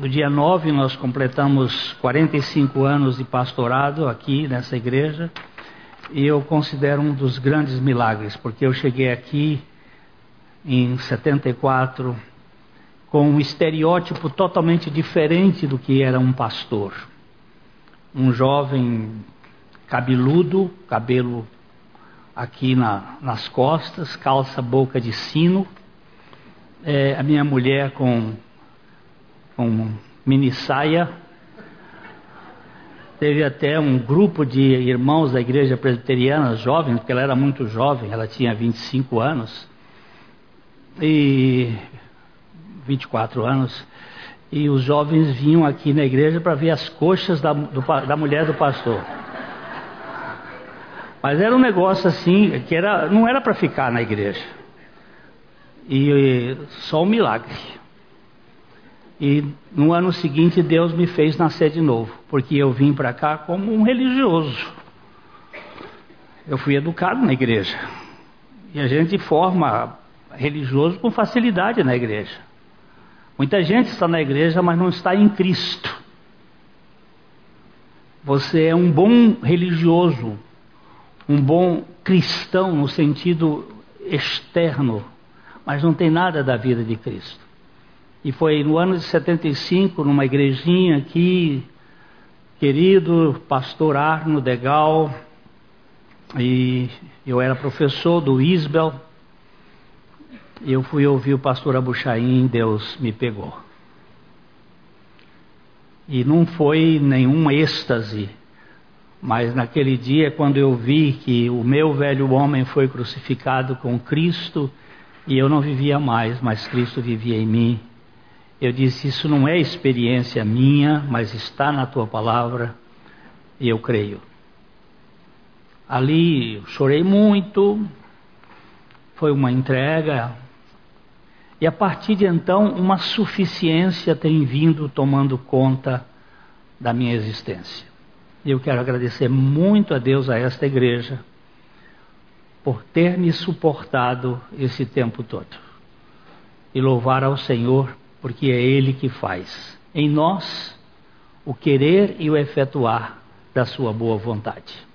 no dia 9 nós completamos 45 anos de pastorado aqui nessa igreja e eu considero um dos grandes milagres, porque eu cheguei aqui em 74 com um estereótipo totalmente diferente do que era um pastor. Um jovem cabeludo, cabelo aqui na, nas costas, calça boca de sino, é, a minha mulher com, com mini saia. Teve até um grupo de irmãos da igreja presbiteriana, jovens, porque ela era muito jovem, ela tinha 25 anos, e 24 anos, e os jovens vinham aqui na igreja para ver as coxas da, do, da mulher do pastor. Mas era um negócio assim, que era, não era para ficar na igreja. E só um milagre. E no ano seguinte Deus me fez nascer de novo, porque eu vim para cá como um religioso. Eu fui educado na igreja. E a gente forma religioso com facilidade na igreja. Muita gente está na igreja, mas não está em Cristo. Você é um bom religioso, um bom cristão no sentido externo, mas não tem nada da vida de Cristo. E foi no ano de 75, numa igrejinha aqui, querido pastor Arno Degal, e eu era professor do Isbel, eu fui ouvir o pastor Abuchaim, Deus me pegou. E não foi nenhum êxtase, mas naquele dia, quando eu vi que o meu velho homem foi crucificado com Cristo e eu não vivia mais, mas Cristo vivia em mim, eu disse: Isso não é experiência minha, mas está na tua palavra e eu creio. Ali eu chorei muito, foi uma entrega, e a partir de então, uma suficiência tem vindo tomando conta da minha existência. E eu quero agradecer muito a Deus, a esta igreja, por ter me suportado esse tempo todo. E louvar ao Senhor, porque é Ele que faz em nós o querer e o efetuar da Sua boa vontade.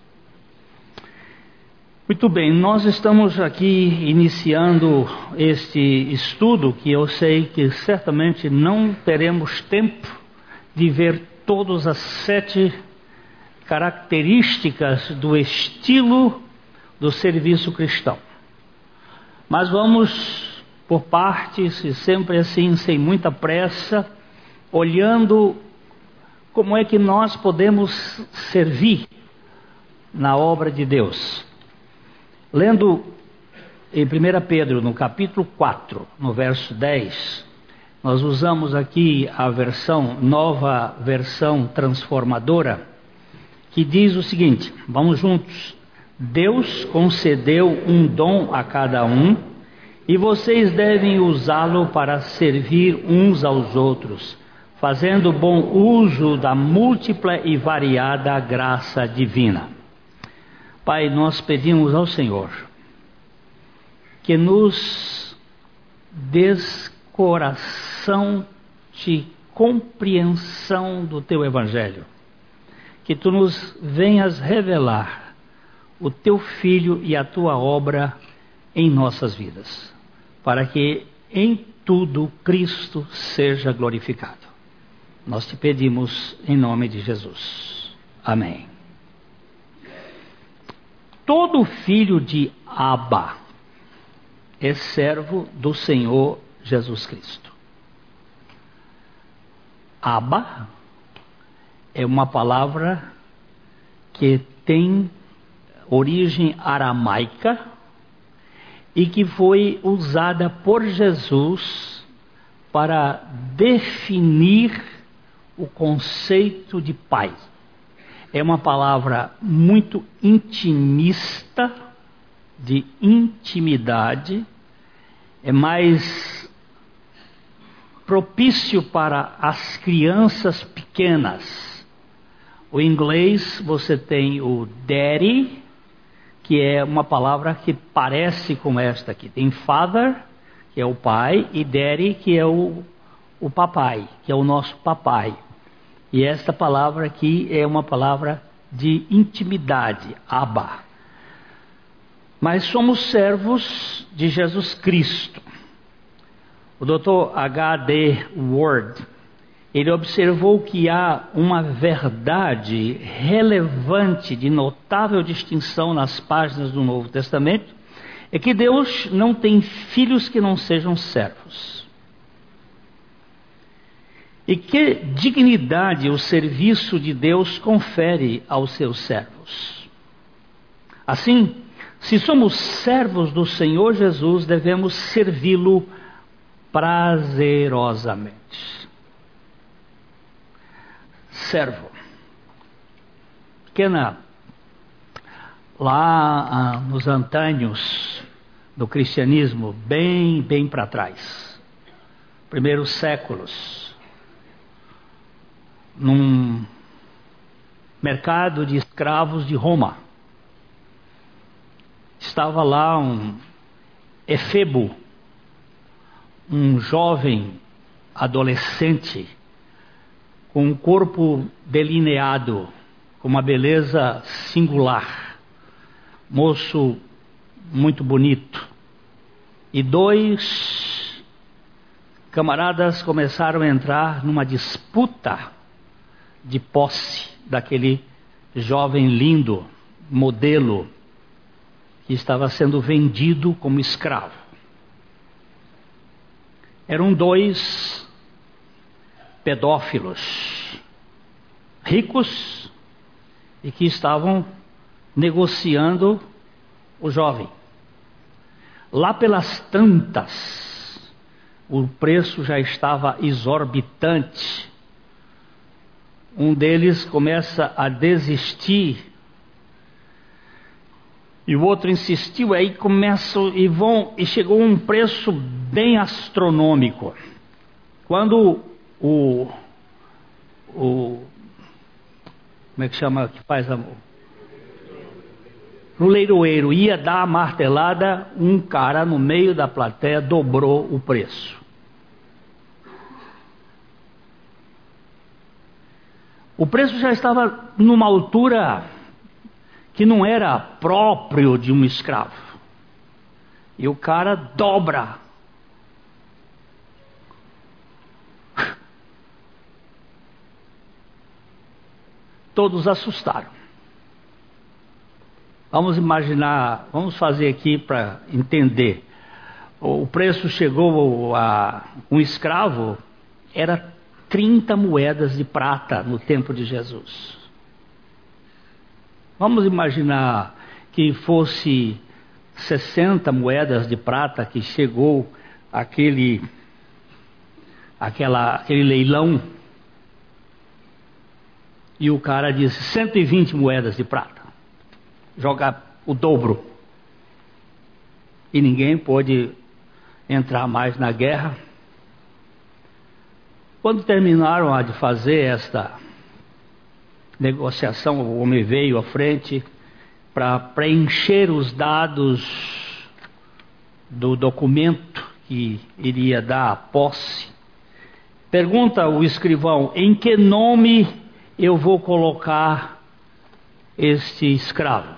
Muito bem, nós estamos aqui iniciando este estudo que eu sei que certamente não teremos tempo de ver todas as sete características do estilo do serviço cristão. Mas vamos por partes e sempre assim, sem muita pressa, olhando como é que nós podemos servir na obra de Deus. Lendo em 1 Pedro, no capítulo 4, no verso 10, nós usamos aqui a versão, nova versão transformadora que diz o seguinte: vamos juntos. Deus concedeu um dom a cada um e vocês devem usá-lo para servir uns aos outros, fazendo bom uso da múltipla e variada graça divina. Pai, nós pedimos ao Senhor que nos des coração de compreensão do teu Evangelho que tu nos venhas revelar o teu filho e a tua obra em nossas vidas, para que em tudo Cristo seja glorificado. Nós te pedimos em nome de Jesus. Amém. Todo filho de Abba é servo do Senhor Jesus Cristo. Abba é uma palavra que tem origem aramaica e que foi usada por Jesus para definir o conceito de pai. É uma palavra muito intimista, de intimidade, é mais propício para as crianças pequenas o inglês você tem o daddy, que é uma palavra que parece com esta aqui. Tem father, que é o pai, e daddy, que é o, o, papai, que é o nosso papai. E esta palavra aqui é uma palavra de intimidade, Abba. Mas somos servos de Jesus Cristo. O Dr. H.D. Ward, ele observou que há uma verdade relevante de notável distinção nas páginas do Novo Testamento, é que Deus não tem filhos que não sejam servos. E que dignidade o serviço de Deus confere aos seus servos. Assim, se somos servos do Senhor Jesus, devemos servi-lo prazerosamente. Servo. Pequena, lá ah, nos antânios do cristianismo, bem, bem para trás, primeiros séculos, num mercado de escravos de Roma, estava lá um efebo, um jovem adolescente com um corpo delineado, com uma beleza singular, moço muito bonito. E dois camaradas começaram a entrar numa disputa de posse daquele jovem lindo, modelo, que estava sendo vendido como escravo. Eram dois pedófilos, ricos e que estavam negociando o jovem. Lá pelas tantas, o preço já estava exorbitante. Um deles começa a desistir e o outro insistiu, aí começam e vão e chegou um preço bem astronômico. Quando o, o como é que chama que faz a, no leiroeiro ia dar a martelada, um cara no meio da plateia dobrou o preço. O preço já estava numa altura que não era próprio de um escravo. E o cara dobra. Todos assustaram. Vamos imaginar, vamos fazer aqui para entender. O preço chegou a um escravo era 30 moedas de prata no tempo de Jesus. Vamos imaginar que fosse 60 moedas de prata que chegou aquele, aquela, aquele leilão e o cara disse 120 moedas de prata, joga o dobro. E ninguém pôde entrar mais na guerra. Quando terminaram de fazer esta negociação, o homem veio à frente para preencher os dados do documento que iria dar a posse. Pergunta o escrivão: em que nome eu vou colocar este escravo?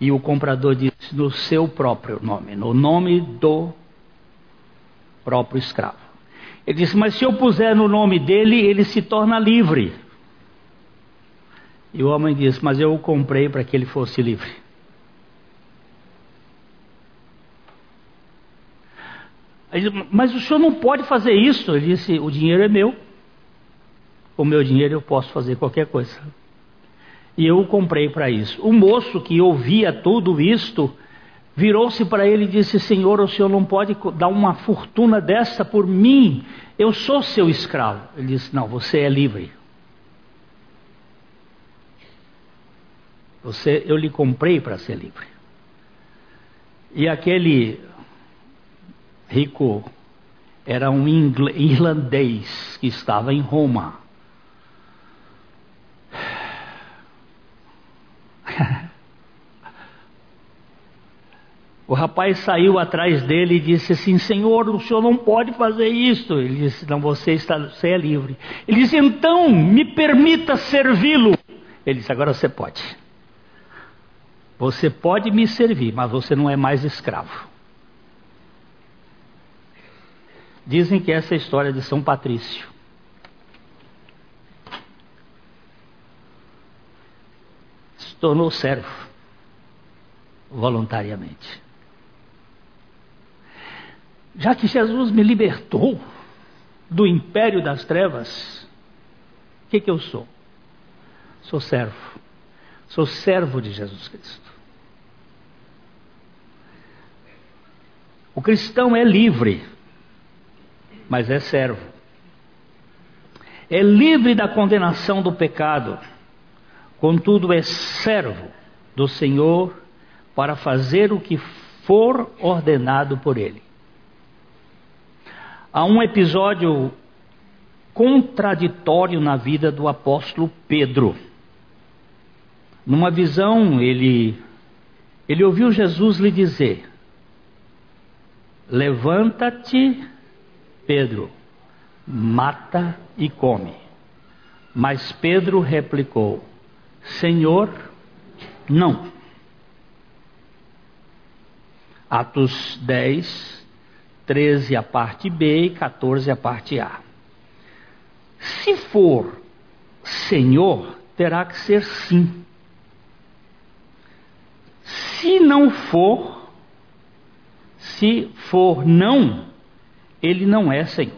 E o comprador disse: no seu próprio nome, no nome do próprio escravo. Ele disse: mas se eu puser no nome dele, ele se torna livre. E o homem disse: Mas eu o comprei para que ele fosse livre. Disse, mas o senhor não pode fazer isso. Ele disse: O dinheiro é meu. O meu dinheiro eu posso fazer qualquer coisa. E eu o comprei para isso. O moço que ouvia tudo isto virou-se para ele e disse: Senhor, o senhor não pode dar uma fortuna dessa por mim. Eu sou seu escravo. Ele disse: Não, você é livre. Você, eu lhe comprei para ser livre. E aquele rico era um irlandês que estava em Roma. O rapaz saiu atrás dele e disse assim: Senhor, o senhor não pode fazer isso. Ele disse: Não, você, está, você é livre. Ele disse: Então, me permita servi-lo. Ele disse: Agora você pode. Você pode me servir, mas você não é mais escravo. Dizem que essa é a história de São Patrício. Se tornou servo voluntariamente. Já que Jesus me libertou do império das trevas, o que, que eu sou? Sou servo. Sou servo de Jesus Cristo. O cristão é livre, mas é servo. É livre da condenação do pecado, contudo é servo do Senhor para fazer o que for ordenado por Ele há um episódio contraditório na vida do apóstolo Pedro. Numa visão, ele, ele ouviu Jesus lhe dizer: Levanta-te, Pedro, mata e come. Mas Pedro replicou: Senhor, não. Atos 10, 13 a parte B e 14 a parte A. Se for Senhor, terá que ser sim. Se não for, se for não, ele não é Senhor.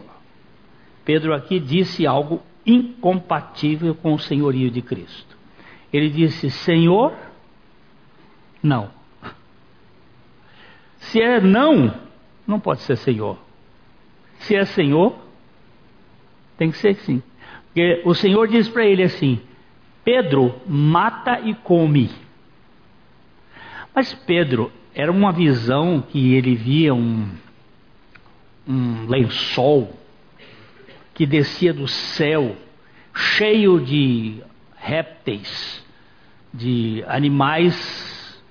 Pedro aqui disse algo incompatível com o senhorio de Cristo. Ele disse: Senhor, não. Se é não, não pode ser Senhor. Se é Senhor, tem que ser sim. Porque o Senhor diz para ele assim: Pedro, mata e come. Mas Pedro, era uma visão que ele via um, um lençol que descia do céu, cheio de répteis, de animais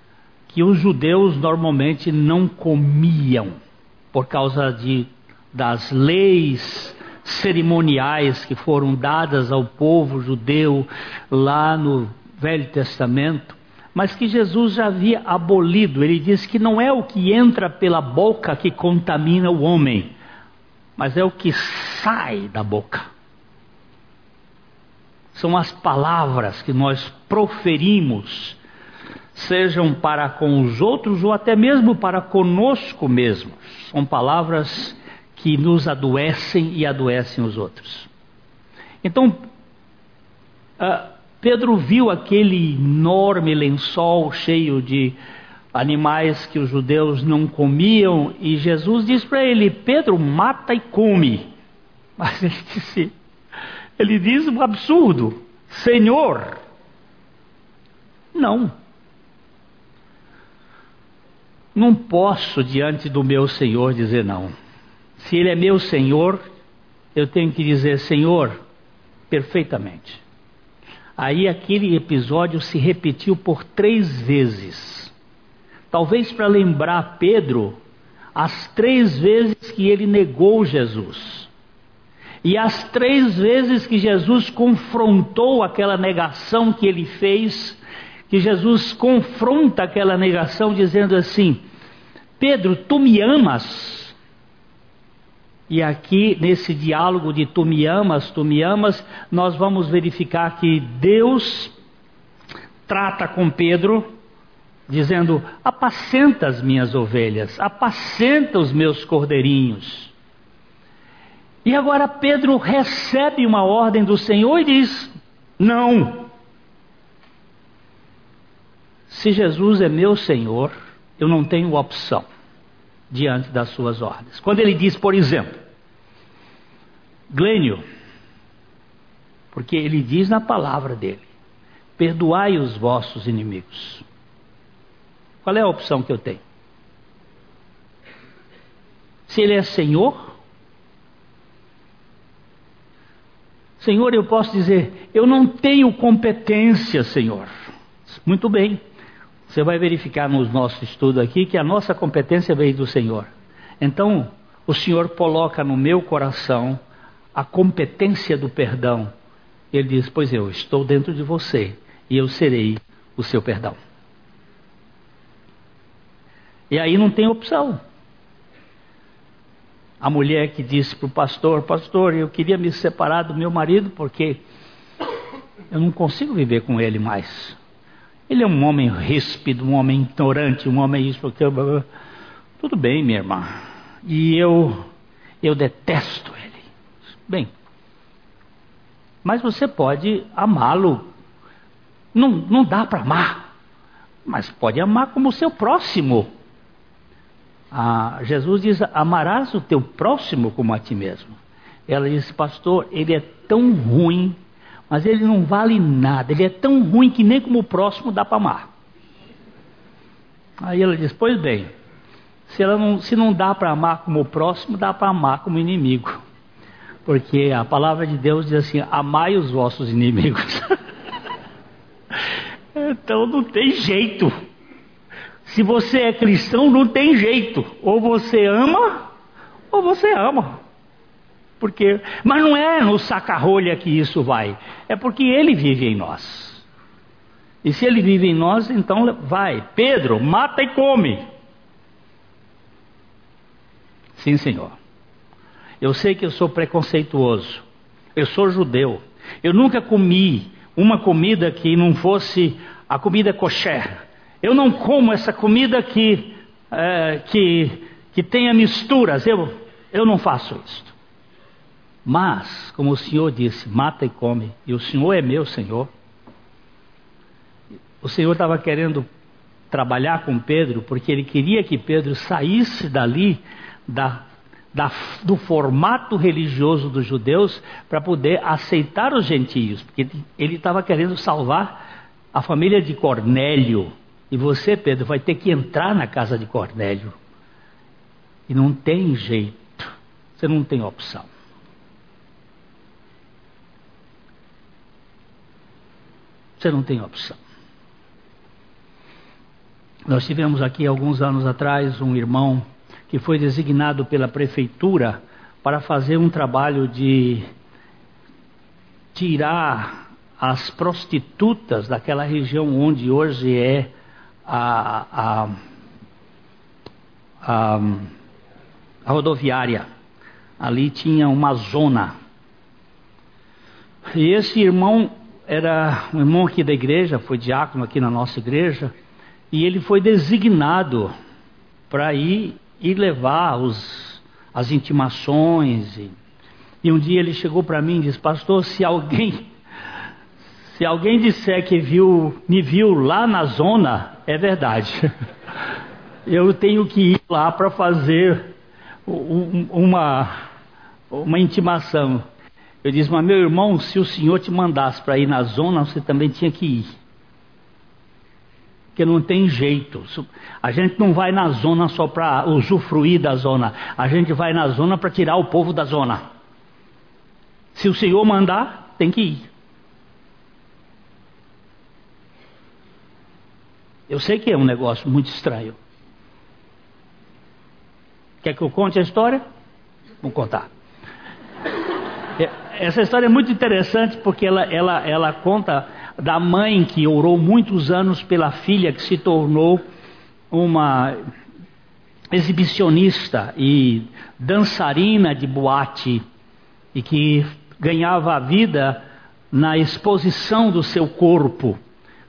que os judeus normalmente não comiam por causa de, das leis cerimoniais que foram dadas ao povo judeu lá no Velho Testamento, mas que Jesus já havia abolido. Ele diz que não é o que entra pela boca que contamina o homem, mas é o que sai da boca. São as palavras que nós proferimos, sejam para com os outros ou até mesmo para conosco mesmos. São palavras que nos adoecem e adoecem os outros. Então, uh, Pedro viu aquele enorme lençol cheio de animais que os judeus não comiam e Jesus disse para ele: Pedro, mata e come. Mas ele disse, ele diz um absurdo: Senhor, não. Não posso diante do meu Senhor dizer não. Se Ele é meu Senhor, eu tenho que dizer Senhor perfeitamente. Aí aquele episódio se repetiu por três vezes. Talvez para lembrar Pedro as três vezes que ele negou Jesus. E as três vezes que Jesus confrontou aquela negação que ele fez que Jesus confronta aquela negação dizendo assim: Pedro, tu me amas? E aqui, nesse diálogo de tu me amas, tu me amas, nós vamos verificar que Deus trata com Pedro, dizendo: apacenta as minhas ovelhas, apacenta os meus cordeirinhos. E agora Pedro recebe uma ordem do Senhor e diz: não. Se Jesus é meu Senhor, eu não tenho opção diante das suas ordens. Quando ele diz, por exemplo, Glênio, porque ele diz na palavra dele: perdoai os vossos inimigos. Qual é a opção que eu tenho? Se ele é Senhor, Senhor, eu posso dizer, eu não tenho competência, Senhor. Muito bem. Você vai verificar no nosso estudo aqui que a nossa competência veio do Senhor. Então, o Senhor coloca no meu coração a competência do perdão. Ele diz: Pois eu estou dentro de você e eu serei o seu perdão. E aí não tem opção. A mulher que disse para o pastor: Pastor, eu queria me separar do meu marido porque eu não consigo viver com ele mais. Ele é um homem ríspido, um homem ignorante, um homem isso, aquilo. Tudo bem, minha irmã. E eu, eu detesto ele. Bem, mas você pode amá-lo. Não, não dá para amar, mas pode amar como seu próximo. Ah, Jesus diz: Amarás o teu próximo como a ti mesmo. Ela disse, pastor, ele é tão ruim mas ele não vale nada, ele é tão ruim que nem como o próximo dá para amar. Aí ela diz: Pois bem, se, não, se não dá para amar como o próximo, dá para amar como inimigo. Porque a palavra de Deus diz assim: Amai os vossos inimigos. então não tem jeito. Se você é cristão, não tem jeito. Ou você ama, ou você ama. Porque, mas não é no saca-rolha que isso vai, é porque ele vive em nós. E se ele vive em nós, então vai. Pedro, mata e come. Sim, Senhor. Eu sei que eu sou preconceituoso. Eu sou judeu. Eu nunca comi uma comida que não fosse a comida kosher. Eu não como essa comida que, é, que, que tenha misturas. Eu, eu não faço isso. Mas, como o Senhor disse, mata e come, e o Senhor é meu Senhor. O Senhor estava querendo trabalhar com Pedro, porque ele queria que Pedro saísse dali, da, da, do formato religioso dos judeus, para poder aceitar os gentios, porque ele estava querendo salvar a família de Cornélio. E você, Pedro, vai ter que entrar na casa de Cornélio. E não tem jeito, você não tem opção. Você não tem opção. Nós tivemos aqui alguns anos atrás um irmão que foi designado pela prefeitura para fazer um trabalho de tirar as prostitutas daquela região onde hoje é a, a, a, a rodoviária. Ali tinha uma zona. E esse irmão era um irmão aqui da igreja, foi diácono aqui na nossa igreja, e ele foi designado para ir e levar os, as intimações. E, e um dia ele chegou para mim e disse: Pastor, se alguém se alguém disser que viu, me viu lá na zona, é verdade. Eu tenho que ir lá para fazer uma, uma intimação. Eu disse, mas meu irmão, se o senhor te mandasse para ir na zona, você também tinha que ir. Porque não tem jeito. A gente não vai na zona só para usufruir da zona. A gente vai na zona para tirar o povo da zona. Se o senhor mandar, tem que ir. Eu sei que é um negócio muito estranho. Quer que eu conte a história? Vou contar. Essa história é muito interessante porque ela, ela, ela conta da mãe que orou muitos anos pela filha que se tornou uma exibicionista e dançarina de boate e que ganhava a vida na exposição do seu corpo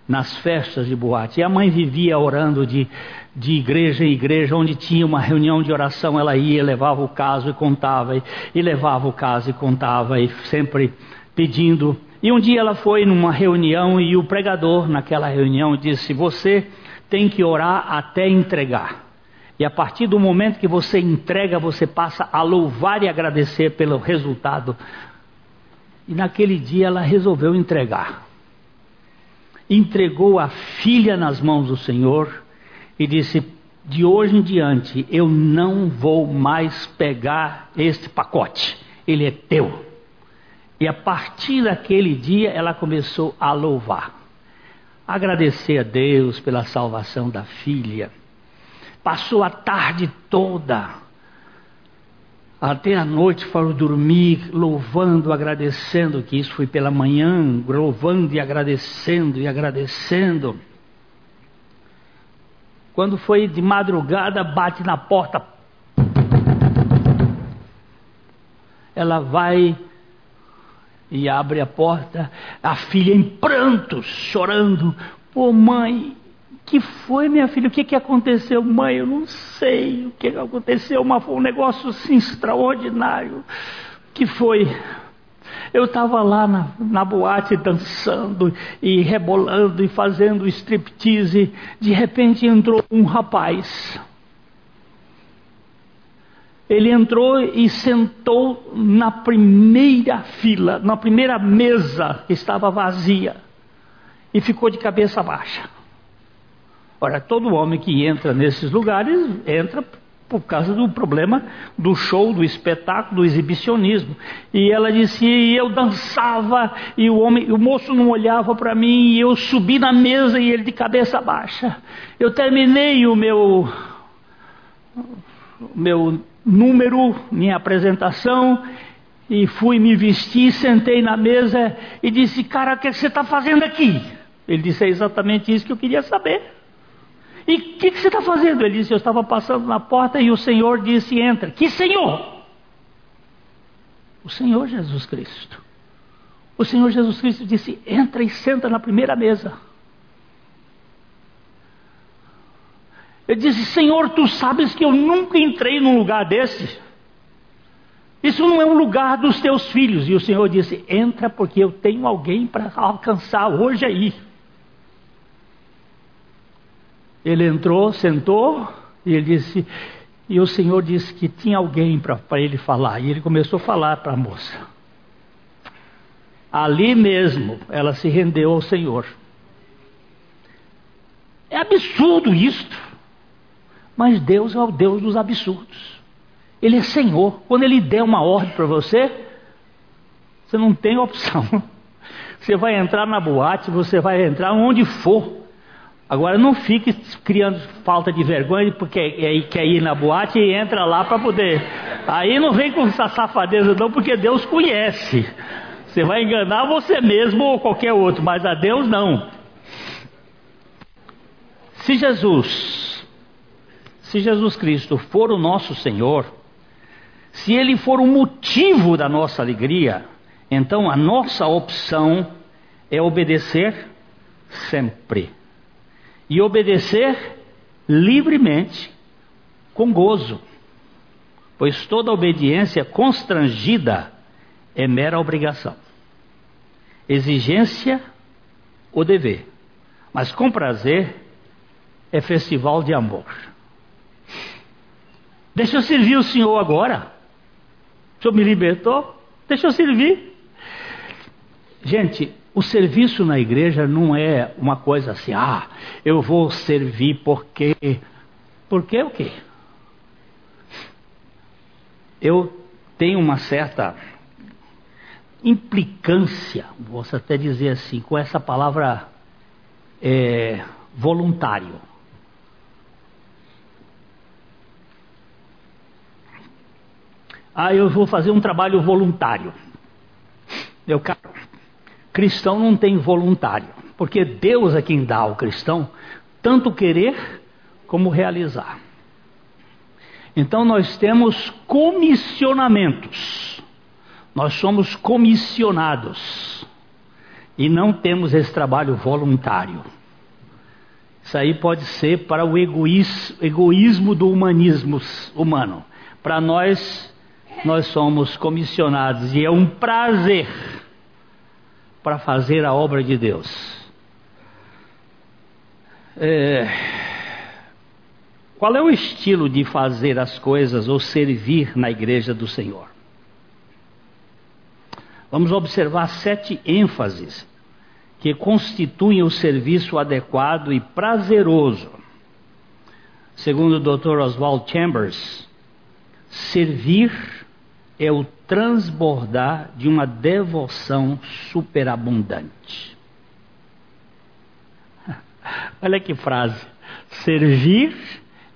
nas festas de boate. E a mãe vivia orando de de igreja em igreja, onde tinha uma reunião de oração, ela ia, levava o caso e contava, e, e levava o caso e contava, e sempre pedindo. E um dia ela foi numa reunião e o pregador, naquela reunião, disse: Você tem que orar até entregar. E a partir do momento que você entrega, você passa a louvar e agradecer pelo resultado. E naquele dia ela resolveu entregar. Entregou a filha nas mãos do Senhor e disse: De hoje em diante eu não vou mais pegar este pacote, ele é teu. E a partir daquele dia ela começou a louvar. agradecer a Deus pela salvação da filha. Passou a tarde toda, até a noite foram dormir, louvando, agradecendo, que isso foi pela manhã, louvando e agradecendo e agradecendo. Quando foi de madrugada, bate na porta. Ela vai e abre a porta, a filha em prantos, chorando. Pô, mãe, que foi, minha filha? O que, que aconteceu, mãe? Eu não sei o que aconteceu, mas foi um negócio assim extraordinário. que foi? Eu estava lá na, na, boate dançando e rebolando e fazendo striptease. De repente entrou um rapaz ele entrou e sentou na primeira fila, na primeira mesa que estava vazia, e ficou de cabeça baixa. Ora, todo homem que entra nesses lugares entra por causa do problema do show, do espetáculo, do exibicionismo. E ela disse: e eu dançava e o homem, o moço não olhava para mim e eu subi na mesa e ele de cabeça baixa. Eu terminei o meu meu número, minha apresentação, e fui me vestir, sentei na mesa e disse: Cara, o que você está fazendo aqui? Ele disse: É exatamente isso que eu queria saber. E o que, que, você está fazendo? Ele disse: Eu estava passando na porta e o Senhor disse: Entra. Que Senhor? O Senhor Jesus Cristo. O Senhor Jesus Cristo disse: Entra e senta na primeira mesa. Ele disse: Senhor, tu sabes que eu nunca entrei num lugar desse. Isso não é um lugar dos teus filhos. E o Senhor disse: Entra, porque eu tenho alguém para alcançar hoje aí. Ele entrou, sentou, e ele disse: E o Senhor disse que tinha alguém para ele falar. E ele começou a falar para a moça. Ali mesmo, ela se rendeu ao Senhor. É absurdo isto. Mas Deus é o Deus dos absurdos. Ele é Senhor. Quando Ele der uma ordem para você, você não tem opção. Você vai entrar na boate, você vai entrar onde for. Agora não fique criando falta de vergonha porque aí quer ir na boate e entra lá para poder. Aí não vem com essa safadeza não, porque Deus conhece. Você vai enganar você mesmo ou qualquer outro, mas a Deus não. Se Jesus se Jesus Cristo for o nosso Senhor, se Ele for o motivo da nossa alegria, então a nossa opção é obedecer sempre. E obedecer livremente, com gozo. Pois toda obediência constrangida é mera obrigação, exigência ou dever, mas com prazer é festival de amor. Deixa eu servir o Senhor agora. O Senhor me libertou? Deixa eu servir. Gente, o serviço na igreja não é uma coisa assim, ah, eu vou servir porque. Porque o quê? Eu tenho uma certa implicância, vou até dizer assim, com essa palavra é, voluntário. Ah, eu vou fazer um trabalho voluntário. Eu, cara, cristão não tem voluntário, porque Deus é quem dá ao cristão tanto querer como realizar. Então nós temos comissionamentos. Nós somos comissionados e não temos esse trabalho voluntário. Isso aí pode ser para o egoísmo, do humanismo humano. Para nós nós somos comissionados e é um prazer para fazer a obra de Deus. É... Qual é o estilo de fazer as coisas ou servir na igreja do Senhor? Vamos observar sete ênfases que constituem o serviço adequado e prazeroso. Segundo o Dr. Oswald Chambers, servir é o transbordar de uma devoção superabundante. Olha que frase. Servir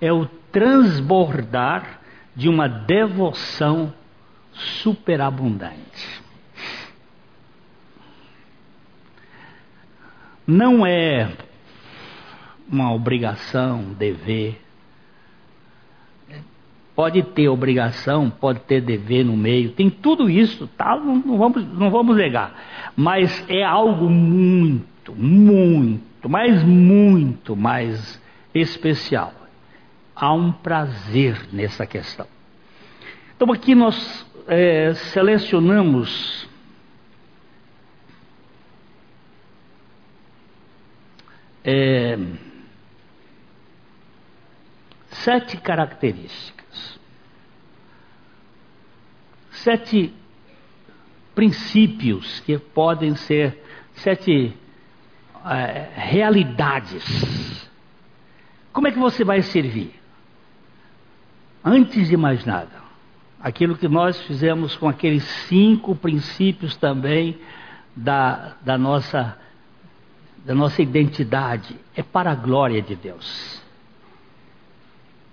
é o transbordar de uma devoção superabundante. Não é uma obrigação, dever. Pode ter obrigação, pode ter dever no meio, tem tudo isso, tá? não, não, vamos, não vamos negar. Mas é algo muito, muito, mas muito mais especial. Há um prazer nessa questão. Então aqui nós é, selecionamos é, sete características, sete princípios que podem ser sete é, realidades. Como é que você vai servir? Antes de mais nada, aquilo que nós fizemos com aqueles cinco princípios também da, da, nossa, da nossa identidade, é para a glória de Deus.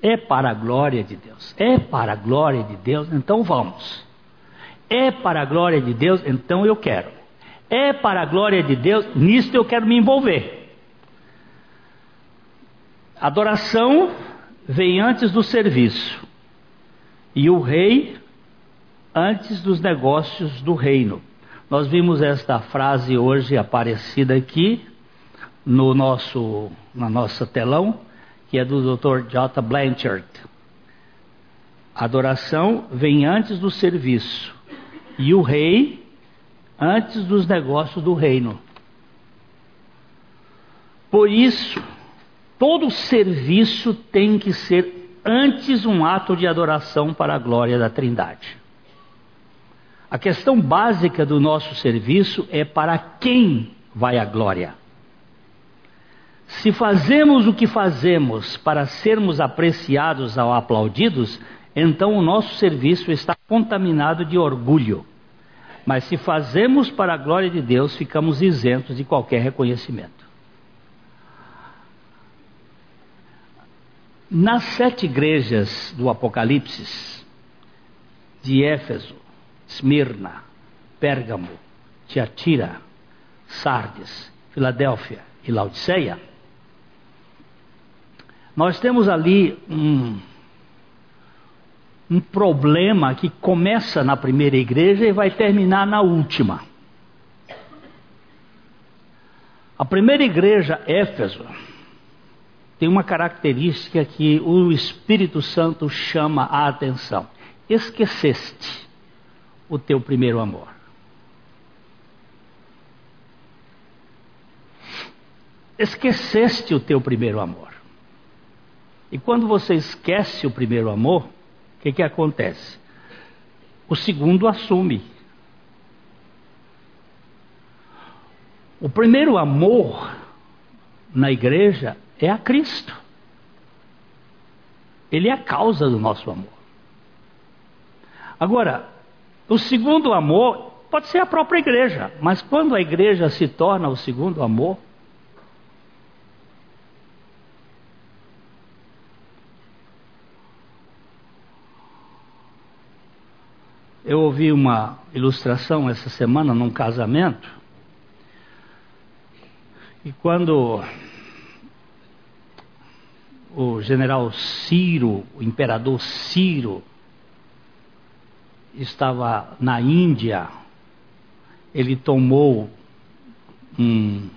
É para a glória de Deus. É para a glória de Deus, então vamos. É para a glória de Deus, então eu quero. É para a glória de Deus, nisto eu quero me envolver. Adoração vem antes do serviço, e o rei antes dos negócios do reino. Nós vimos esta frase hoje aparecida aqui no nosso na nossa telão que é do Dr. J. Blanchard. Adoração vem antes do serviço e o rei antes dos negócios do reino. Por isso, todo serviço tem que ser antes um ato de adoração para a glória da Trindade. A questão básica do nosso serviço é para quem vai a glória. Se fazemos o que fazemos para sermos apreciados ou aplaudidos, então o nosso serviço está contaminado de orgulho. Mas se fazemos para a glória de Deus, ficamos isentos de qualquer reconhecimento. Nas sete igrejas do Apocalipse, de Éfeso, Esmirna, Pérgamo, Tiatira, Sardes, Filadélfia e Laodiceia, nós temos ali um, um problema que começa na primeira igreja e vai terminar na última. A primeira igreja, Éfeso, tem uma característica que o Espírito Santo chama a atenção: esqueceste o teu primeiro amor. Esqueceste o teu primeiro amor. E quando você esquece o primeiro amor, que, que acontece? O segundo assume. O primeiro amor na igreja é a Cristo. Ele é a causa do nosso amor. Agora, o segundo amor pode ser a própria igreja, mas quando a igreja se torna o segundo amor, Eu ouvi uma ilustração essa semana num casamento, e quando o general Ciro, o imperador Ciro, estava na Índia, ele tomou um,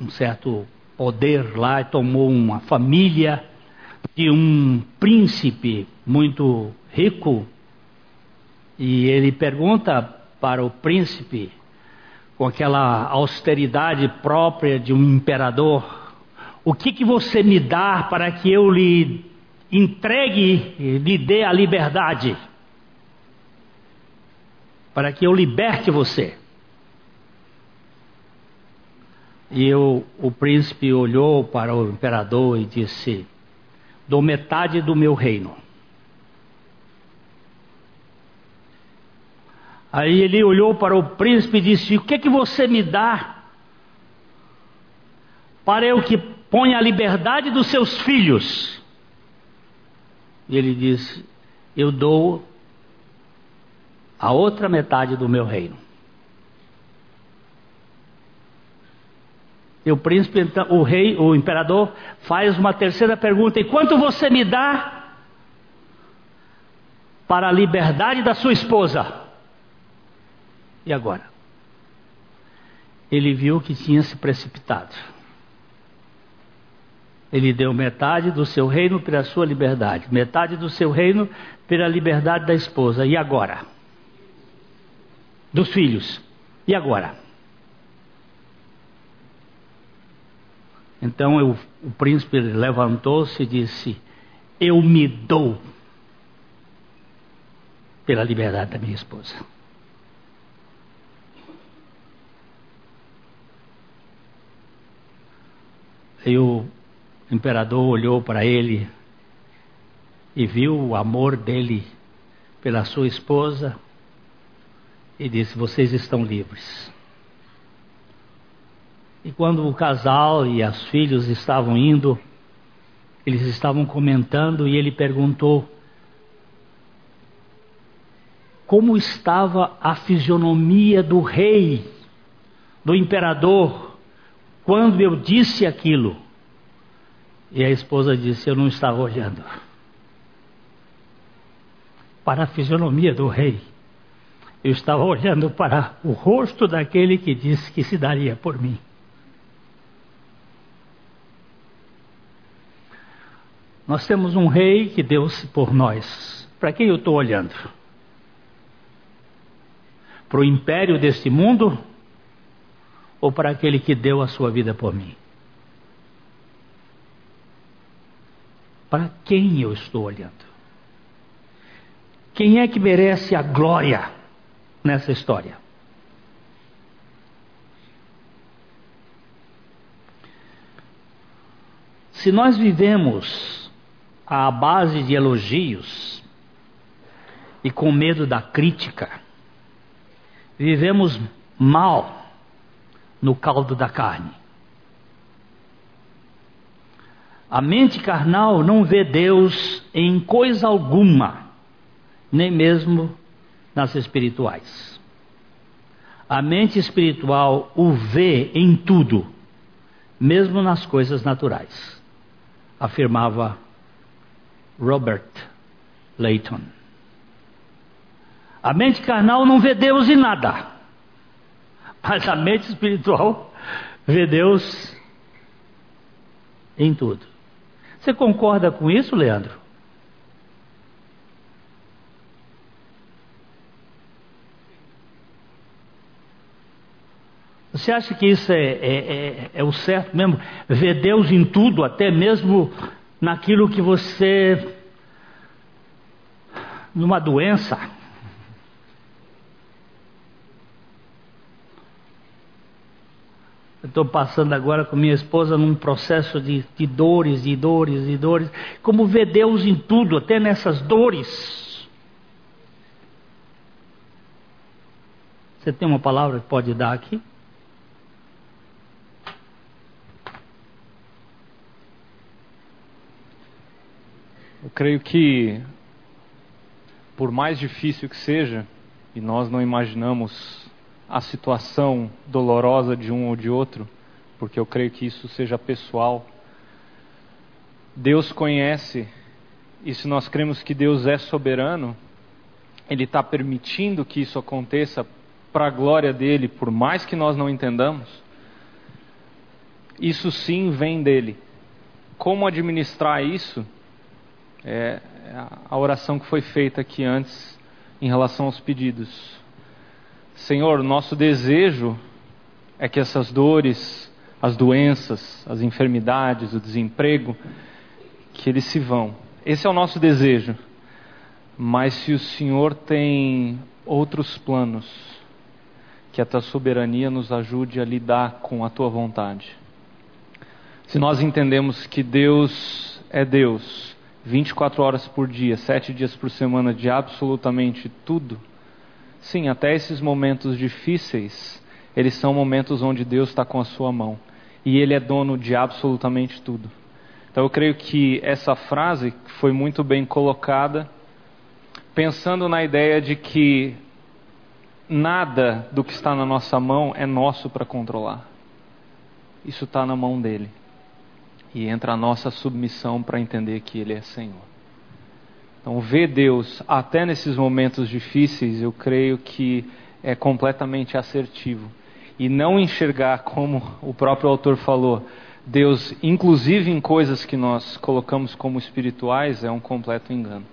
um certo poder lá, tomou uma família de um príncipe muito rico e ele pergunta para o príncipe, com aquela austeridade própria de um imperador: O que, que você me dá para que eu lhe entregue, lhe dê a liberdade? Para que eu liberte você. E eu, o príncipe olhou para o imperador e disse: Dou metade do meu reino. Aí ele olhou para o príncipe e disse: O que é que você me dá para eu que ponha a liberdade dos seus filhos. E ele disse: Eu dou a outra metade do meu reino. E o príncipe, então, o rei, o imperador, faz uma terceira pergunta: E quanto você me dá para a liberdade da sua esposa? E agora? Ele viu que tinha se precipitado. Ele deu metade do seu reino pela sua liberdade, metade do seu reino pela liberdade da esposa. E agora? Dos filhos. E agora? Então eu, o príncipe levantou-se e disse: Eu me dou pela liberdade da minha esposa. E o imperador olhou para ele e viu o amor dele pela sua esposa e disse: Vocês estão livres. E quando o casal e os filhos estavam indo, eles estavam comentando e ele perguntou como estava a fisionomia do rei, do imperador, quando eu disse aquilo. E a esposa disse: Eu não estava olhando para a fisionomia do rei. Eu estava olhando para o rosto daquele que disse que se daria por mim. Nós temos um rei que deu-se por nós. Para quem eu estou olhando? Para o império deste mundo ou para aquele que deu a sua vida por mim? Para quem eu estou olhando? Quem é que merece a glória nessa história? Se nós vivemos à base de elogios e com medo da crítica, vivemos mal no caldo da carne. A mente carnal não vê Deus em coisa alguma, nem mesmo nas espirituais. A mente espiritual o vê em tudo, mesmo nas coisas naturais, afirmava Robert Layton. A mente carnal não vê Deus em nada, mas a mente espiritual vê Deus em tudo. Você concorda com isso, Leandro? Você acha que isso é, é, é, é, o certo mesmo? Ver Deus em tudo, até mesmo naquilo que você. numa doença. Estou passando agora com minha esposa num processo de, de dores, de dores, de dores. Como ver Deus em tudo, até nessas dores. Você tem uma palavra que pode dar aqui? Eu creio que, por mais difícil que seja, e nós não imaginamos a situação dolorosa de um ou de outro, porque eu creio que isso seja pessoal. Deus conhece, e se nós cremos que Deus é soberano, Ele está permitindo que isso aconteça para a glória dele, por mais que nós não entendamos. Isso sim vem dele. Como administrar isso? é a oração que foi feita aqui antes em relação aos pedidos. Senhor, nosso desejo é que essas dores, as doenças, as enfermidades, o desemprego, que eles se vão. Esse é o nosso desejo. Mas se o Senhor tem outros planos, que a tua soberania nos ajude a lidar com a tua vontade. Se nós entendemos que Deus é Deus, 24 horas por dia, 7 dias por semana, de absolutamente tudo, sim, até esses momentos difíceis, eles são momentos onde Deus está com a sua mão. e Ele é dono de absolutamente tudo. Então eu creio que essa frase foi muito bem colocada, pensando na ideia de que nada do que está na nossa mão é nosso para controlar. Isso está na mão dele. E entra a nossa submissão para entender que Ele é Senhor. Então, ver Deus até nesses momentos difíceis, eu creio que é completamente assertivo. E não enxergar, como o próprio autor falou, Deus, inclusive em coisas que nós colocamos como espirituais, é um completo engano.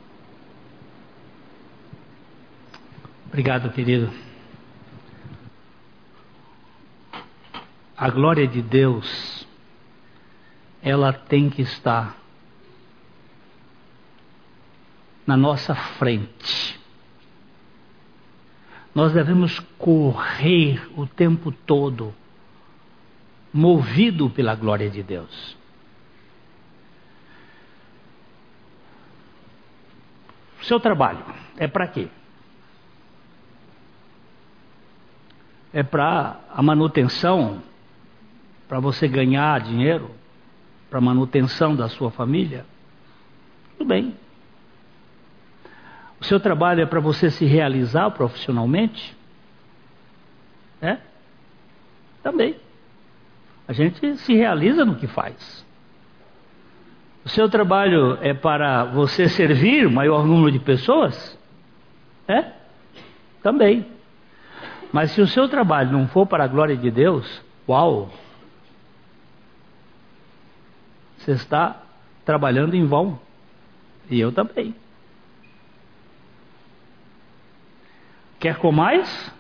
Obrigado, querido. A glória de Deus, ela tem que estar na nossa frente. Nós devemos correr o tempo todo movido pela glória de Deus. Seu trabalho é para quê? É para a manutenção, para você ganhar dinheiro, para manutenção da sua família? Tudo bem. O seu trabalho é para você se realizar profissionalmente? É? Também. A gente se realiza no que faz. O seu trabalho é para você servir o maior número de pessoas? É? Também. Mas se o seu trabalho não for para a glória de Deus, uau! Você está trabalhando em vão. E eu também. Quer comais?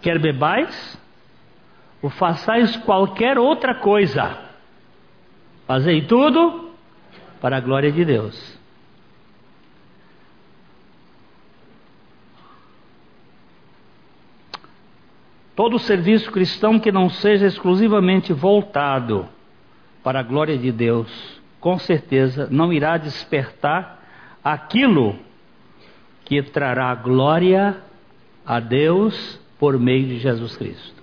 Quer bebais? ou façais qualquer outra coisa, fazei tudo para a glória de Deus. Todo serviço cristão que não seja exclusivamente voltado para a glória de Deus, com certeza não irá despertar aquilo que trará glória a Deus por meio de Jesus Cristo.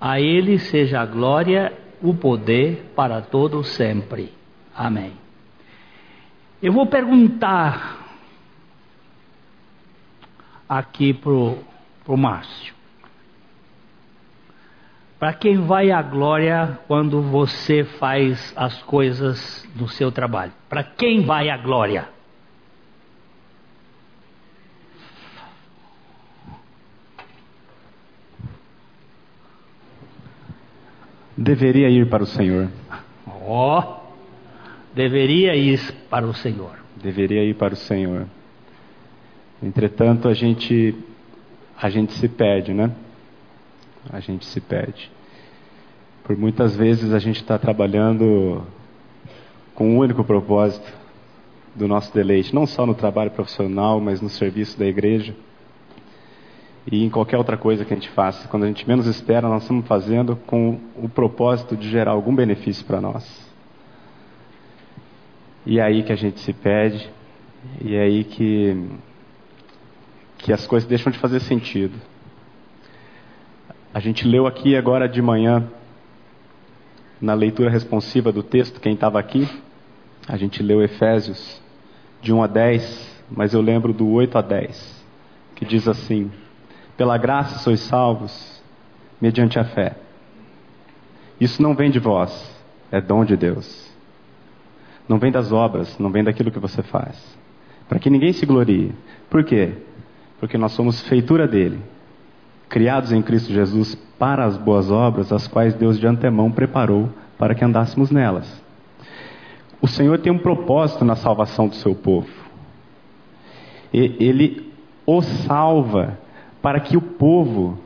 A Ele seja a glória, o poder para todo sempre. Amém. Eu vou perguntar aqui pro pro Márcio. Para quem vai a glória quando você faz as coisas do seu trabalho? Para quem vai a glória? Deveria ir para o Senhor. Ó, oh, deveria ir para o Senhor. Deveria ir para o Senhor. Entretanto, a gente a gente se perde, né? A gente se perde. Por muitas vezes a gente está trabalhando com um único propósito do nosso deleite, não só no trabalho profissional, mas no serviço da igreja e em qualquer outra coisa que a gente faça. Quando a gente menos espera, nós estamos fazendo com o propósito de gerar algum benefício para nós. E é aí que a gente se pede, e é aí que, que as coisas deixam de fazer sentido. A gente leu aqui agora de manhã, na leitura responsiva do texto, quem estava aqui, a gente leu Efésios de 1 a 10, mas eu lembro do 8 a 10, que diz assim: pela graça sois salvos, mediante a fé. Isso não vem de vós, é dom de Deus. Não vem das obras, não vem daquilo que você faz. Para que ninguém se glorie. Por quê? Porque nós somos feitura dele, criados em Cristo Jesus para as boas obras, as quais Deus de antemão preparou para que andássemos nelas. O Senhor tem um propósito na salvação do seu povo. Ele o salva para que o povo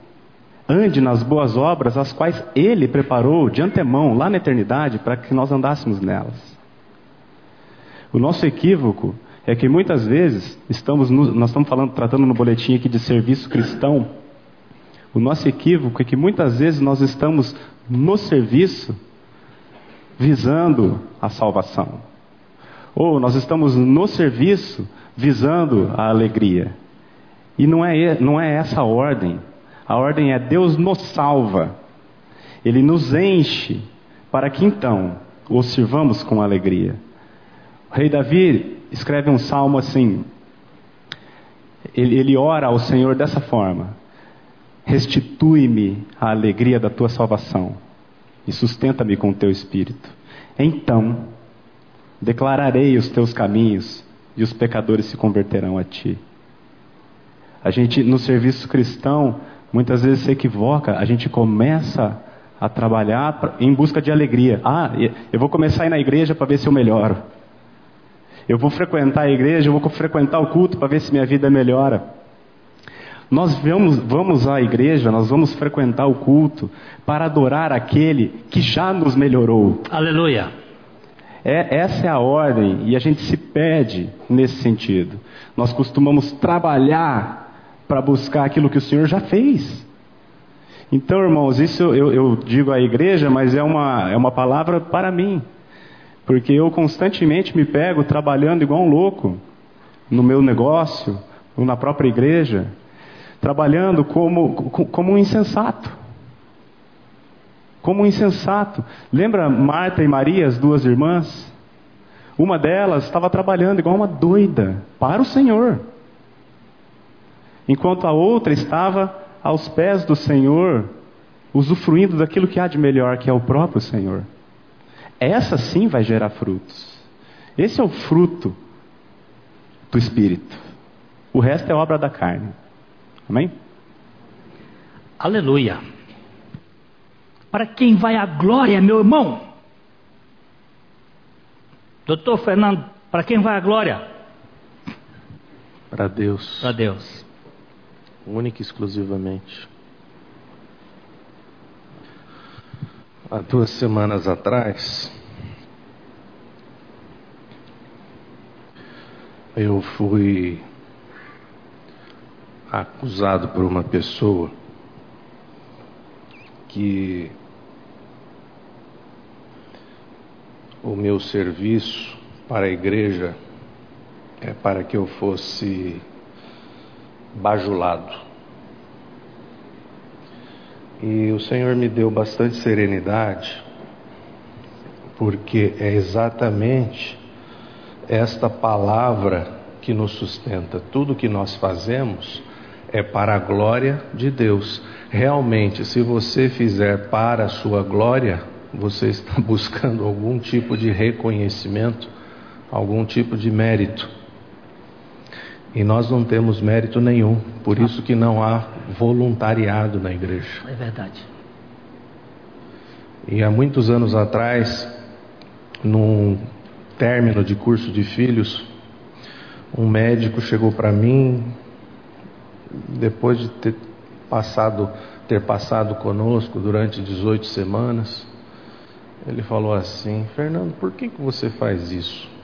ande nas boas obras, as quais Ele preparou de antemão, lá na eternidade, para que nós andássemos nelas. O nosso equívoco é que muitas vezes estamos, no, nós estamos falando, tratando no boletim aqui de serviço cristão. O nosso equívoco é que muitas vezes nós estamos no serviço visando a salvação. Ou nós estamos no serviço visando a alegria. E não é, não é essa a ordem. A ordem é Deus nos salva. Ele nos enche para que então o sirvamos com alegria. O rei Davi escreve um salmo assim. Ele, ele ora ao Senhor dessa forma: Restitui-me a alegria da tua salvação e sustenta-me com o teu espírito. Então declararei os teus caminhos e os pecadores se converterão a ti. A gente, no serviço cristão, muitas vezes se equivoca, a gente começa a trabalhar em busca de alegria. Ah, eu vou começar a ir na igreja para ver se eu melhoro. Eu vou frequentar a igreja, eu vou frequentar o culto para ver se minha vida melhora. Nós vamos, vamos à igreja, nós vamos frequentar o culto para adorar aquele que já nos melhorou. Aleluia. É, essa é a ordem e a gente se pede nesse sentido. Nós costumamos trabalhar para buscar aquilo que o Senhor já fez. Então, irmãos, isso eu, eu digo à igreja, mas é uma, é uma palavra para mim. Porque eu constantemente me pego trabalhando igual um louco no meu negócio, ou na própria igreja, trabalhando como, como um insensato. Como um insensato. Lembra Marta e Maria, as duas irmãs? Uma delas estava trabalhando igual uma doida para o Senhor enquanto a outra estava aos pés do Senhor, usufruindo daquilo que há de melhor, que é o próprio Senhor. Essa sim vai gerar frutos. Esse é o fruto do Espírito. O resto é obra da carne. Amém? Aleluia. Para quem vai a glória, meu irmão? Doutor Fernando, para quem vai a glória? Para Deus. Para Deus única e exclusivamente. Há duas semanas atrás, eu fui acusado por uma pessoa que o meu serviço para a igreja é para que eu fosse bajulado. E o Senhor me deu bastante serenidade, porque é exatamente esta palavra que nos sustenta. Tudo que nós fazemos é para a glória de Deus. Realmente, se você fizer para a sua glória, você está buscando algum tipo de reconhecimento, algum tipo de mérito. E nós não temos mérito nenhum, por isso que não há voluntariado na igreja. É verdade. E há muitos anos atrás, num término de curso de filhos, um médico chegou para mim, depois de ter passado, ter passado conosco durante 18 semanas, ele falou assim: Fernando, por que, que você faz isso?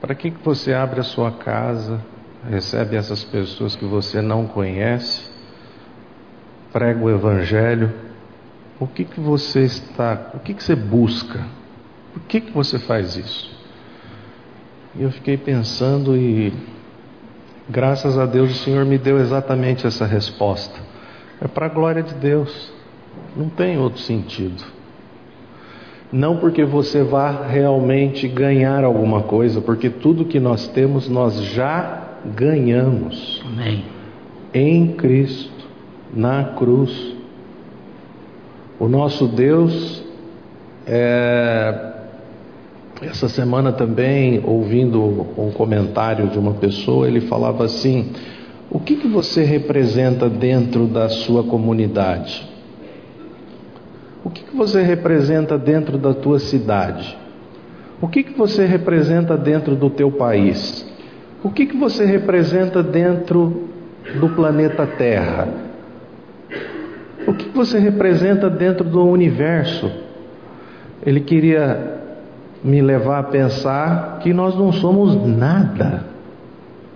Para que, que você abre a sua casa, recebe essas pessoas que você não conhece, prega o Evangelho? O que, que você está, o que, que você busca? Por que, que você faz isso? E eu fiquei pensando e graças a Deus o Senhor me deu exatamente essa resposta. É para a glória de Deus. Não tem outro sentido. Não porque você vá realmente ganhar alguma coisa, porque tudo que nós temos nós já ganhamos. Amém. Em Cristo, na cruz. O nosso Deus, é... essa semana também, ouvindo um comentário de uma pessoa, ele falava assim: o que, que você representa dentro da sua comunidade? O que, que você representa dentro da tua cidade? O que, que você representa dentro do teu país? O que, que você representa dentro do planeta Terra? O que, que você representa dentro do universo? Ele queria me levar a pensar que nós não somos nada.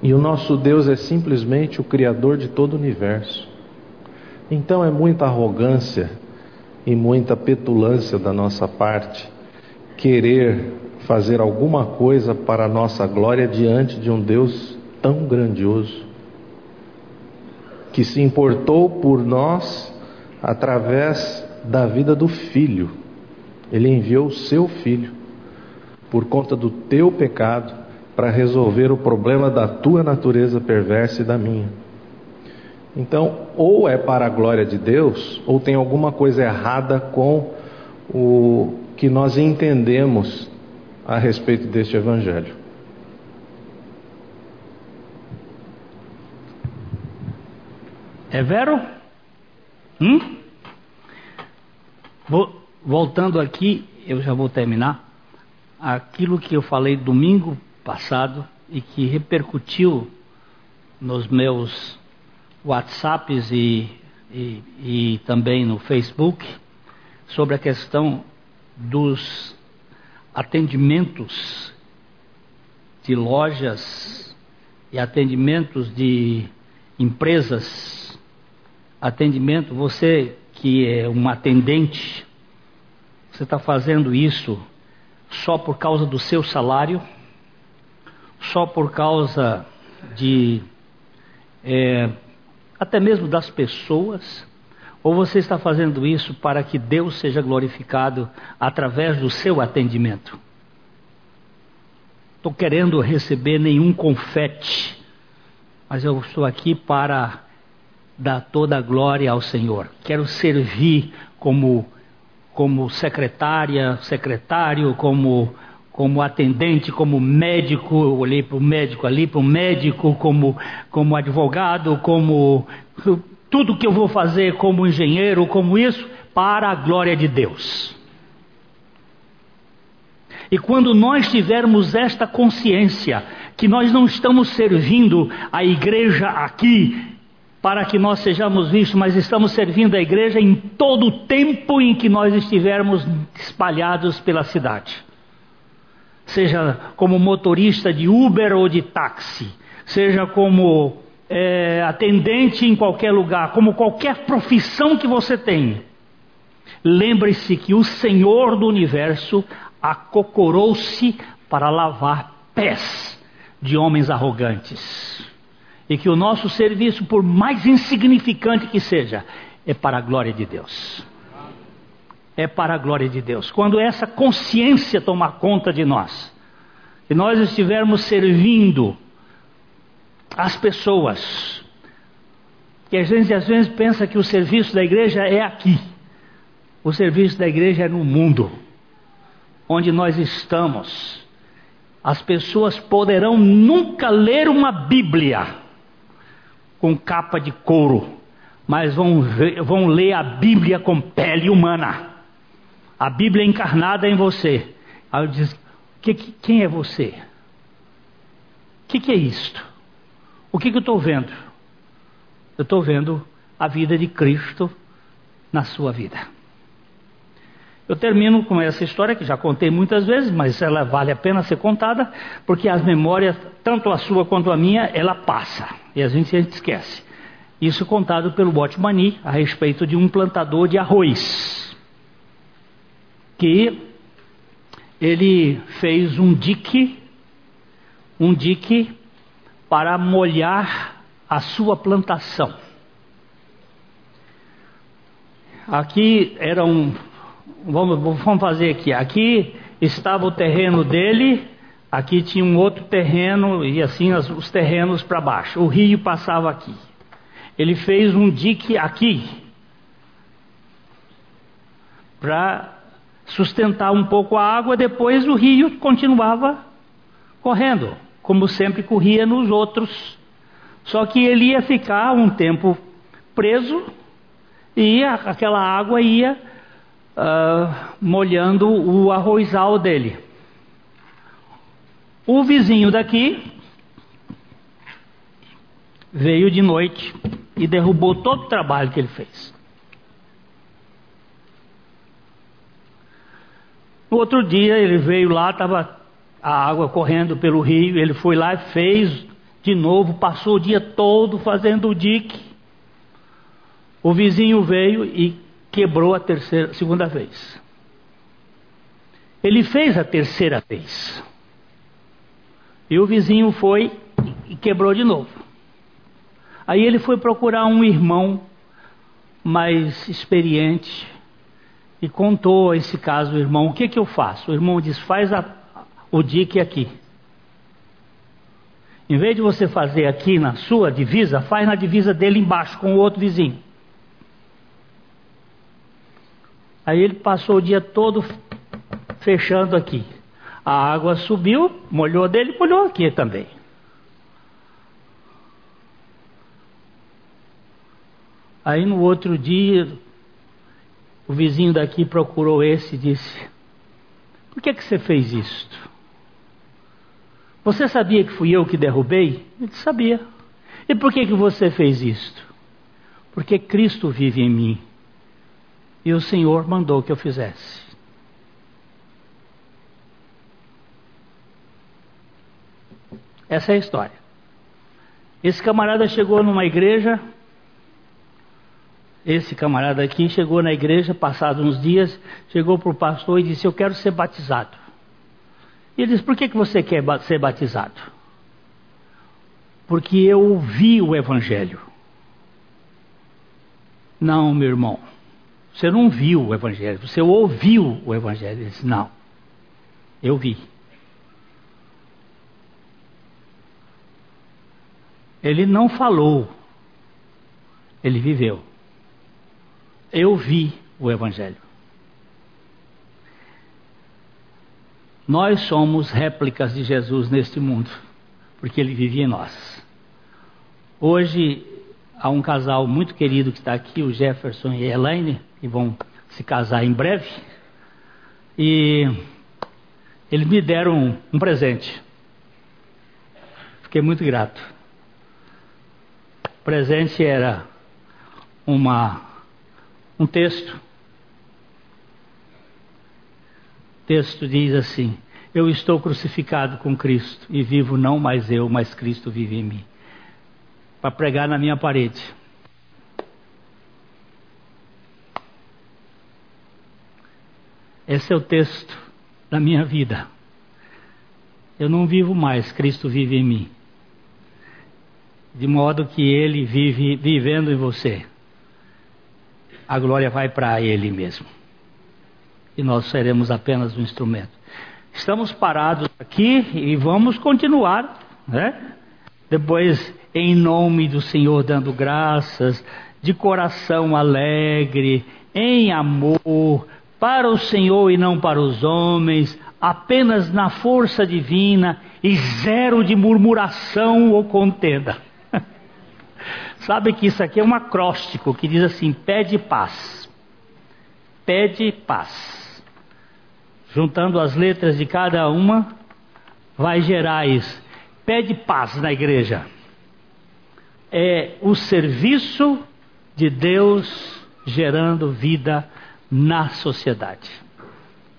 E o nosso Deus é simplesmente o Criador de todo o universo. Então é muita arrogância e muita petulância da nossa parte querer fazer alguma coisa para a nossa glória diante de um Deus tão grandioso, que se importou por nós através da vida do filho. Ele enviou o seu filho por conta do teu pecado para resolver o problema da tua natureza perversa e da minha. Então, ou é para a glória de Deus, ou tem alguma coisa errada com o que nós entendemos a respeito deste evangelho. É vero? Hum? Voltando aqui, eu já vou terminar. Aquilo que eu falei domingo passado e que repercutiu nos meus WhatsApps e, e, e também no Facebook sobre a questão dos atendimentos de lojas e atendimentos de empresas. Atendimento, você que é um atendente, você está fazendo isso só por causa do seu salário, só por causa de é, até mesmo das pessoas, ou você está fazendo isso para que Deus seja glorificado através do seu atendimento? Estou querendo receber nenhum confete, mas eu estou aqui para dá toda a glória ao Senhor. Quero servir como como secretária, secretário, como como atendente, como médico, eu olhei para o médico ali, para o médico, como, como advogado, como tudo que eu vou fazer como engenheiro, como isso, para a glória de Deus. E quando nós tivermos esta consciência, que nós não estamos servindo a igreja aqui para que nós sejamos vistos, mas estamos servindo a igreja em todo o tempo em que nós estivermos espalhados pela cidade. Seja como motorista de Uber ou de táxi, seja como é, atendente em qualquer lugar, como qualquer profissão que você tenha. Lembre-se que o Senhor do universo acocorou-se para lavar pés de homens arrogantes e que o nosso serviço, por mais insignificante que seja, é para a glória de Deus. É para a glória de Deus. Quando essa consciência tomar conta de nós, e nós estivermos servindo as pessoas, que a gente às vezes pensa que o serviço da igreja é aqui, o serviço da igreja é no mundo, onde nós estamos. As pessoas poderão nunca ler uma Bíblia, com capa de couro, mas vão, ver, vão ler a Bíblia com pele humana. A Bíblia encarnada em você. Aí eu diz, que, que, quem é você? O que, que, é isto? O que, eu estou vendo? Eu estou vendo a vida de Cristo na sua vida. Eu termino com essa história que já contei muitas vezes, mas ela vale a pena ser contada, porque as memórias, tanto a sua quanto a minha, ela passa e a gente esquece. Isso contado pelo Botmani a respeito de um plantador de arroz, que ele fez um dique, um dique para molhar a sua plantação. Aqui era um vamos, vamos fazer aqui. Aqui estava o terreno dele, aqui tinha um outro terreno e assim as, os terrenos para baixo. O rio passava aqui. Ele fez um dique aqui para sustentar um pouco a água. Depois o rio continuava correndo, como sempre corria nos outros. Só que ele ia ficar um tempo preso e aquela água ia uh, molhando o arrozal dele. O vizinho daqui veio de noite e derrubou todo o trabalho que ele fez. No outro dia ele veio lá, estava a água correndo pelo rio, ele foi lá e fez de novo, passou o dia todo fazendo o dique. O vizinho veio e quebrou a terceira, segunda vez. Ele fez a terceira vez. E o vizinho foi e quebrou de novo. Aí ele foi procurar um irmão mais experiente e contou esse caso ao irmão. O que, que eu faço? O irmão diz: faz a, o dique aqui. Em vez de você fazer aqui na sua divisa, faz na divisa dele embaixo com o outro vizinho. Aí ele passou o dia todo fechando aqui. A água subiu, molhou dele, molhou aqui também. Aí no outro dia, o vizinho daqui procurou esse e disse: Por que, que você fez isto? Você sabia que fui eu que derrubei? Ele sabia. E por que, que você fez isto? Porque Cristo vive em mim. E o Senhor mandou que eu fizesse. Essa é a história. Esse camarada chegou numa igreja. Esse camarada aqui chegou na igreja, passados uns dias, chegou para o pastor e disse: Eu quero ser batizado. E ele disse: Por que, que você quer ser batizado? Porque eu ouvi o Evangelho. Não, meu irmão, você não viu o Evangelho, você ouviu o Evangelho. Ele disse: Não, eu vi. Ele não falou, ele viveu. Eu vi o Evangelho. Nós somos réplicas de Jesus neste mundo, porque ele vivia em nós. Hoje há um casal muito querido que está aqui, o Jefferson e a Elaine, que vão se casar em breve. E eles me deram um, um presente. Fiquei muito grato. O presente era uma, um texto. O texto diz assim: Eu estou crucificado com Cristo e vivo não mais eu, mas Cristo vive em mim. Para pregar na minha parede. Esse é o texto da minha vida. Eu não vivo mais, Cristo vive em mim de modo que ele vive vivendo em você. A glória vai para ele mesmo. E nós seremos apenas um instrumento. Estamos parados aqui e vamos continuar, né? Depois, em nome do Senhor, dando graças, de coração alegre, em amor, para o Senhor e não para os homens, apenas na força divina e zero de murmuração ou contenda. Sabe que isso aqui é um acróstico que diz assim: pede paz. Pede paz. Juntando as letras de cada uma, vai gerar isso. Pede paz na igreja. É o serviço de Deus gerando vida na sociedade.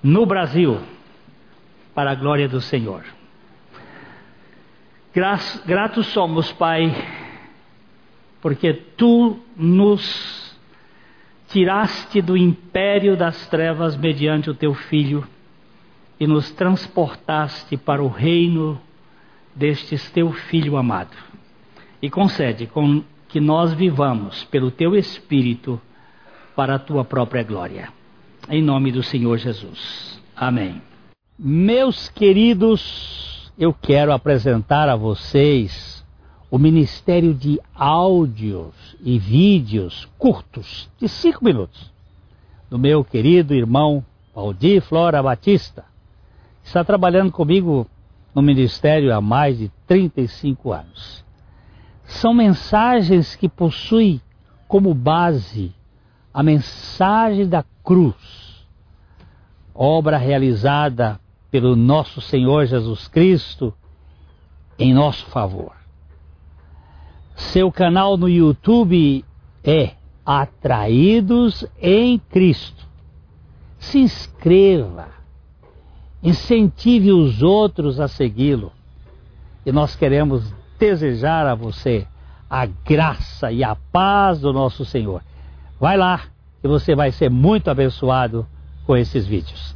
No Brasil, para a glória do Senhor. Gratos somos, Pai porque tu nos tiraste do império das trevas mediante o teu filho e nos transportaste para o reino deste teu filho amado. E concede com que nós vivamos pelo teu espírito para a tua própria glória. Em nome do Senhor Jesus. Amém. Meus queridos, eu quero apresentar a vocês o ministério de áudios e vídeos curtos, de cinco minutos, do meu querido irmão Valdir Flora Batista. Está trabalhando comigo no ministério há mais de 35 anos. São mensagens que possuem como base a mensagem da cruz, obra realizada pelo nosso Senhor Jesus Cristo em nosso favor. Seu canal no YouTube é Atraídos em Cristo. Se inscreva, incentive os outros a segui-lo. E nós queremos desejar a você a graça e a paz do nosso Senhor. Vai lá e você vai ser muito abençoado com esses vídeos.